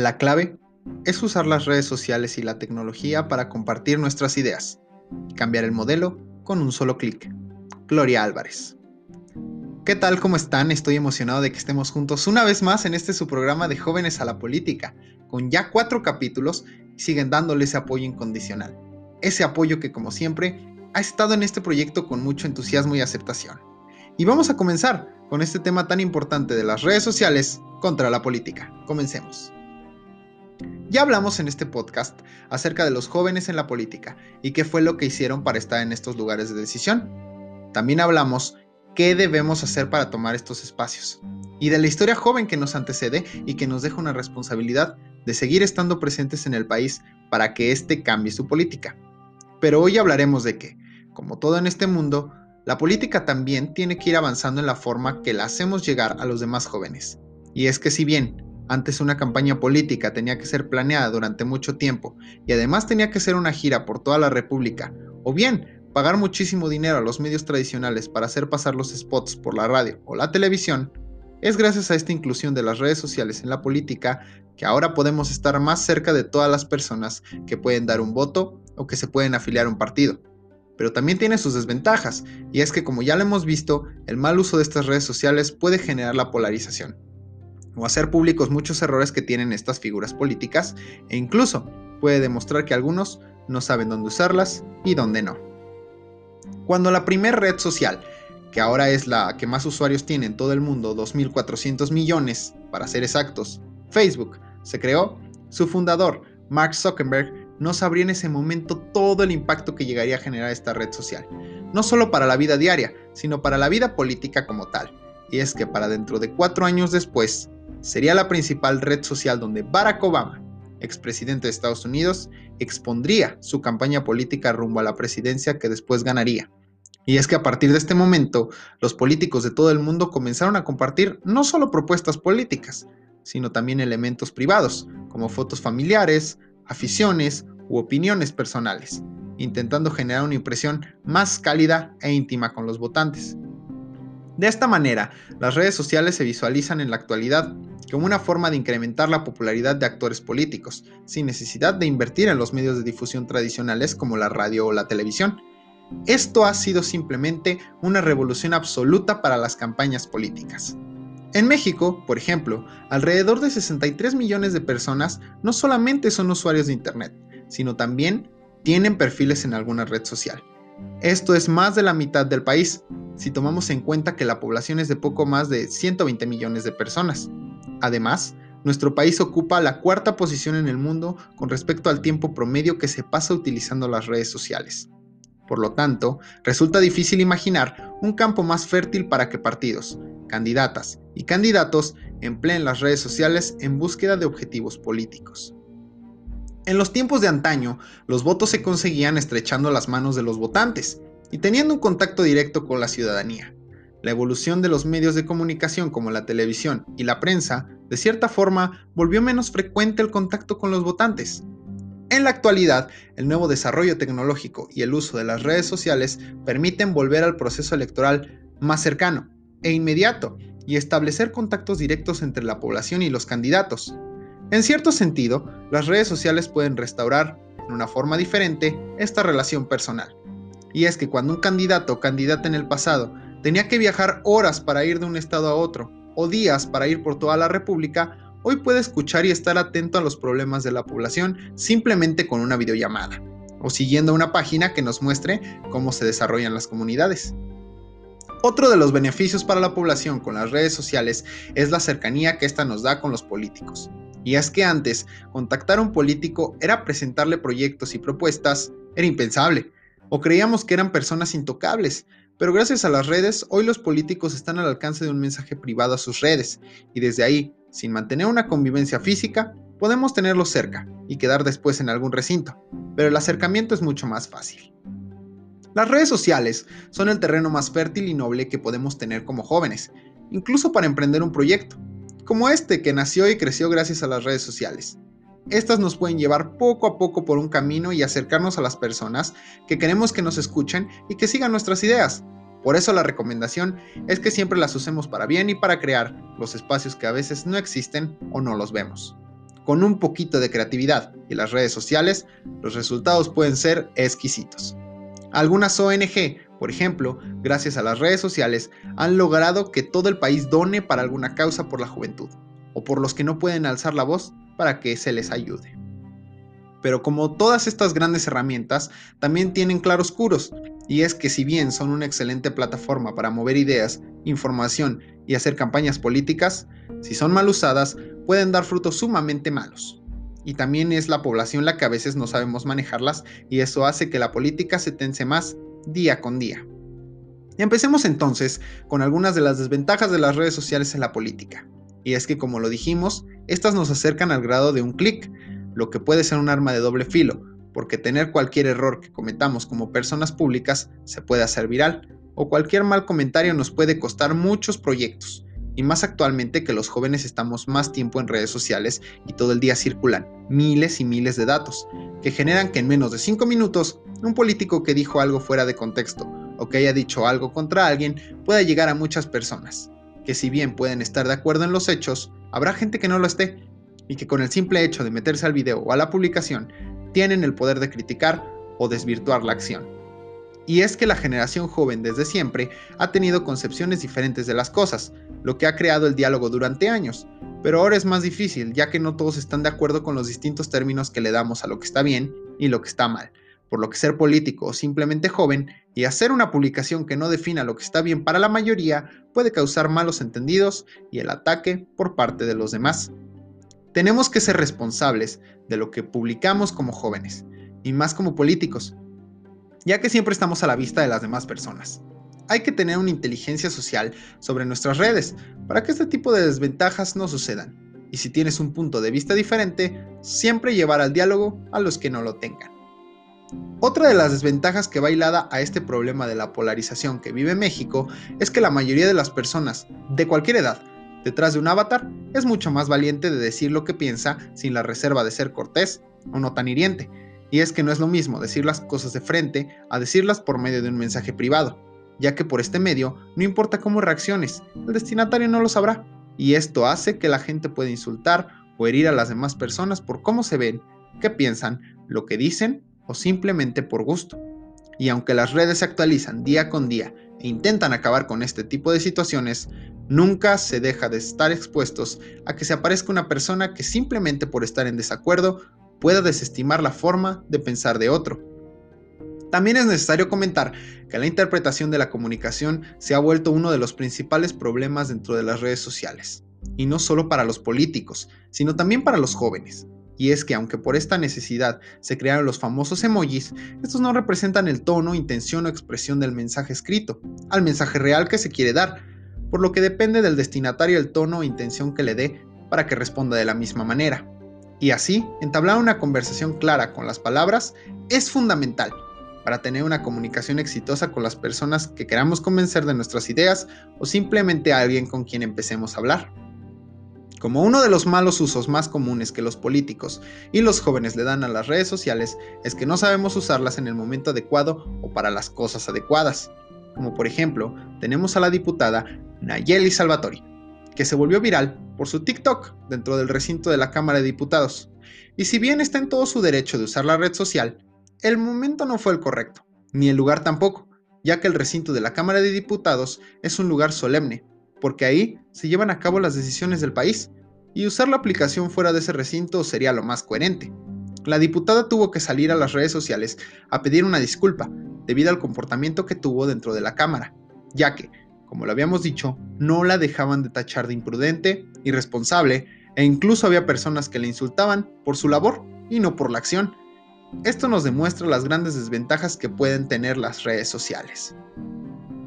La clave es usar las redes sociales y la tecnología para compartir nuestras ideas cambiar el modelo con un solo clic. Gloria Álvarez. ¿Qué tal? ¿Cómo están? Estoy emocionado de que estemos juntos una vez más en este su programa de Jóvenes a la Política, con ya cuatro capítulos siguen dándole ese apoyo incondicional. Ese apoyo que como siempre ha estado en este proyecto con mucho entusiasmo y aceptación. Y vamos a comenzar con este tema tan importante de las redes sociales contra la política. Comencemos. Ya hablamos en este podcast acerca de los jóvenes en la política y qué fue lo que hicieron para estar en estos lugares de decisión. También hablamos qué debemos hacer para tomar estos espacios y de la historia joven que nos antecede y que nos deja una responsabilidad de seguir estando presentes en el país para que éste cambie su política. Pero hoy hablaremos de que, como todo en este mundo, la política también tiene que ir avanzando en la forma que la hacemos llegar a los demás jóvenes. Y es que si bien antes una campaña política tenía que ser planeada durante mucho tiempo y además tenía que ser una gira por toda la República, o bien pagar muchísimo dinero a los medios tradicionales para hacer pasar los spots por la radio o la televisión, es gracias a esta inclusión de las redes sociales en la política que ahora podemos estar más cerca de todas las personas que pueden dar un voto o que se pueden afiliar a un partido. Pero también tiene sus desventajas, y es que como ya lo hemos visto, el mal uso de estas redes sociales puede generar la polarización, o hacer públicos muchos errores que tienen estas figuras políticas, e incluso puede demostrar que algunos no saben dónde usarlas y dónde no. Cuando la primera red social, que ahora es la que más usuarios tiene en todo el mundo, 2.400 millones, para ser exactos, Facebook, se creó, su fundador, Mark Zuckerberg, no sabría en ese momento todo el impacto que llegaría a generar esta red social, no solo para la vida diaria, sino para la vida política como tal. Y es que para dentro de cuatro años después, sería la principal red social donde Barack Obama, expresidente de Estados Unidos, expondría su campaña política rumbo a la presidencia que después ganaría. Y es que a partir de este momento, los políticos de todo el mundo comenzaron a compartir no solo propuestas políticas, sino también elementos privados, como fotos familiares, aficiones u opiniones personales, intentando generar una impresión más cálida e íntima con los votantes. De esta manera, las redes sociales se visualizan en la actualidad como una forma de incrementar la popularidad de actores políticos, sin necesidad de invertir en los medios de difusión tradicionales como la radio o la televisión. Esto ha sido simplemente una revolución absoluta para las campañas políticas. En México, por ejemplo, alrededor de 63 millones de personas no solamente son usuarios de Internet, sino también tienen perfiles en alguna red social. Esto es más de la mitad del país, si tomamos en cuenta que la población es de poco más de 120 millones de personas. Además, nuestro país ocupa la cuarta posición en el mundo con respecto al tiempo promedio que se pasa utilizando las redes sociales. Por lo tanto, resulta difícil imaginar un campo más fértil para que partidos, candidatas y candidatos empleen las redes sociales en búsqueda de objetivos políticos. En los tiempos de antaño, los votos se conseguían estrechando las manos de los votantes y teniendo un contacto directo con la ciudadanía. La evolución de los medios de comunicación como la televisión y la prensa, de cierta forma, volvió menos frecuente el contacto con los votantes. En la actualidad, el nuevo desarrollo tecnológico y el uso de las redes sociales permiten volver al proceso electoral más cercano, e inmediato y establecer contactos directos entre la población y los candidatos. En cierto sentido, las redes sociales pueden restaurar, en una forma diferente, esta relación personal. Y es que cuando un candidato o candidata en el pasado tenía que viajar horas para ir de un estado a otro, o días para ir por toda la República, hoy puede escuchar y estar atento a los problemas de la población simplemente con una videollamada, o siguiendo una página que nos muestre cómo se desarrollan las comunidades. Otro de los beneficios para la población con las redes sociales es la cercanía que ésta nos da con los políticos. Y es que antes, contactar a un político era presentarle proyectos y propuestas, era impensable, o creíamos que eran personas intocables, pero gracias a las redes, hoy los políticos están al alcance de un mensaje privado a sus redes, y desde ahí, sin mantener una convivencia física, podemos tenerlos cerca y quedar después en algún recinto, pero el acercamiento es mucho más fácil. Las redes sociales son el terreno más fértil y noble que podemos tener como jóvenes, incluso para emprender un proyecto, como este que nació y creció gracias a las redes sociales. Estas nos pueden llevar poco a poco por un camino y acercarnos a las personas que queremos que nos escuchen y que sigan nuestras ideas. Por eso la recomendación es que siempre las usemos para bien y para crear los espacios que a veces no existen o no los vemos. con un poquito de creatividad y las redes sociales, los resultados pueden ser exquisitos. Algunas ONG, por ejemplo, gracias a las redes sociales, han logrado que todo el país done para alguna causa por la juventud, o por los que no pueden alzar la voz para que se les ayude. Pero como todas estas grandes herramientas, también tienen claroscuros, y es que si bien son una excelente plataforma para mover ideas, información y hacer campañas políticas, si son mal usadas, pueden dar frutos sumamente malos. Y también es la población la que a veces no sabemos manejarlas y eso hace que la política se tense más día con día. empecemos entonces con algunas de las desventajas de las redes sociales en la política. Y es que como lo dijimos, estas nos acercan al grado de un clic, lo que puede ser un arma de doble filo, porque tener cualquier error que cometamos como personas públicas se puede hacer viral, o cualquier mal comentario nos puede costar muchos proyectos, y más actualmente que los jóvenes estamos más tiempo en redes sociales y todo el día circulan miles y miles de datos, que generan que en menos de 5 minutos un político que dijo algo fuera de contexto o que haya dicho algo contra alguien pueda llegar a muchas personas, que si bien pueden estar de acuerdo en los hechos, habrá gente que no lo esté, y que con el simple hecho de meterse al video o a la publicación tienen el poder de criticar o desvirtuar la acción. Y es que la generación joven desde siempre ha tenido concepciones diferentes de las cosas, lo que ha creado el diálogo durante años, pero ahora es más difícil ya que no todos están de acuerdo con los distintos términos que le damos a lo que está bien y lo que está mal, por lo que ser político o simplemente joven y hacer una publicación que no defina lo que está bien para la mayoría puede causar malos entendidos y el ataque por parte de los demás. Tenemos que ser responsables de lo que publicamos como jóvenes, y más como políticos, ya que siempre estamos a la vista de las demás personas. Hay que tener una inteligencia social sobre nuestras redes para que este tipo de desventajas no sucedan. Y si tienes un punto de vista diferente, siempre llevar al diálogo a los que no lo tengan. Otra de las desventajas que va a este problema de la polarización que vive México es que la mayoría de las personas, de cualquier edad, detrás de un avatar, es mucho más valiente de decir lo que piensa sin la reserva de ser cortés o no tan hiriente. Y es que no es lo mismo decir las cosas de frente a decirlas por medio de un mensaje privado, ya que por este medio no importa cómo reacciones, el destinatario no lo sabrá. Y esto hace que la gente pueda insultar o herir a las demás personas por cómo se ven, qué piensan, lo que dicen o simplemente por gusto. Y aunque las redes se actualizan día con día e intentan acabar con este tipo de situaciones, nunca se deja de estar expuestos a que se aparezca una persona que simplemente por estar en desacuerdo pueda desestimar la forma de pensar de otro. También es necesario comentar que la interpretación de la comunicación se ha vuelto uno de los principales problemas dentro de las redes sociales, y no solo para los políticos, sino también para los jóvenes. Y es que aunque por esta necesidad se crearon los famosos emojis, estos no representan el tono, intención o expresión del mensaje escrito, al mensaje real que se quiere dar, por lo que depende del destinatario el tono o intención que le dé para que responda de la misma manera. Y así, entablar una conversación clara con las palabras es fundamental para tener una comunicación exitosa con las personas que queramos convencer de nuestras ideas o simplemente a alguien con quien empecemos a hablar. Como uno de los malos usos más comunes que los políticos y los jóvenes le dan a las redes sociales es que no sabemos usarlas en el momento adecuado o para las cosas adecuadas. Como por ejemplo, tenemos a la diputada Nayeli Salvatori, que se volvió viral por su TikTok dentro del recinto de la Cámara de Diputados. Y si bien está en todo su derecho de usar la red social, el momento no fue el correcto, ni el lugar tampoco, ya que el recinto de la Cámara de Diputados es un lugar solemne, porque ahí se llevan a cabo las decisiones del país, y usar la aplicación fuera de ese recinto sería lo más coherente. La diputada tuvo que salir a las redes sociales a pedir una disculpa debido al comportamiento que tuvo dentro de la Cámara, ya que, como lo habíamos dicho, no la dejaban de tachar de imprudente, irresponsable, e incluso había personas que le insultaban por su labor y no por la acción. Esto nos demuestra las grandes desventajas que pueden tener las redes sociales.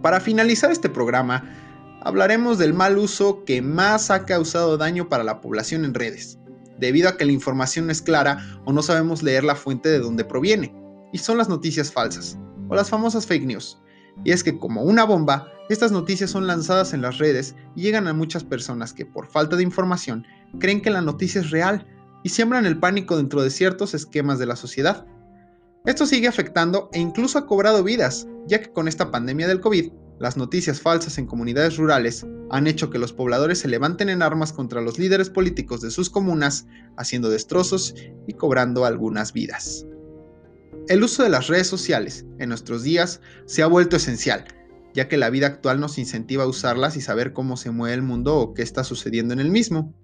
Para finalizar este programa, hablaremos del mal uso que más ha causado daño para la población en redes, debido a que la información no es clara o no sabemos leer la fuente de donde proviene, y son las noticias falsas, o las famosas fake news. Y es que como una bomba, estas noticias son lanzadas en las redes y llegan a muchas personas que por falta de información creen que la noticia es real y siembran el pánico dentro de ciertos esquemas de la sociedad. Esto sigue afectando e incluso ha cobrado vidas, ya que con esta pandemia del COVID las noticias falsas en comunidades rurales han hecho que los pobladores se levanten en armas contra los líderes políticos de sus comunas, haciendo destrozos y cobrando algunas vidas. El uso de las redes sociales en nuestros días se ha vuelto esencial, ya que la vida actual nos incentiva a usarlas y saber cómo se mueve el mundo o qué está sucediendo en el mismo.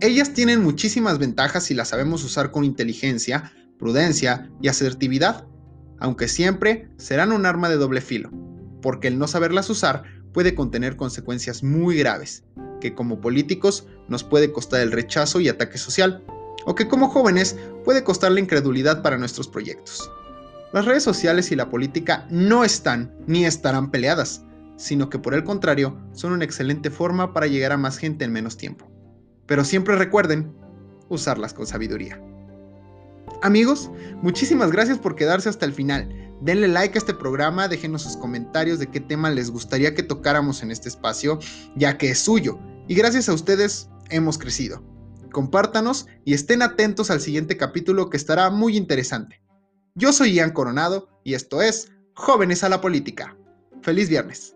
Ellas tienen muchísimas ventajas si las sabemos usar con inteligencia, prudencia y asertividad, aunque siempre serán un arma de doble filo, porque el no saberlas usar puede contener consecuencias muy graves, que como políticos nos puede costar el rechazo y ataque social, o que como jóvenes puede costar la incredulidad para nuestros proyectos. Las redes sociales y la política no están ni estarán peleadas, sino que por el contrario son una excelente forma para llegar a más gente en menos tiempo. Pero siempre recuerden usarlas con sabiduría. Amigos, muchísimas gracias por quedarse hasta el final. Denle like a este programa, déjenos sus comentarios de qué tema les gustaría que tocáramos en este espacio, ya que es suyo. Y gracias a ustedes hemos crecido. Compártanos y estén atentos al siguiente capítulo que estará muy interesante. Yo soy Ian Coronado y esto es Jóvenes a la Política. Feliz viernes.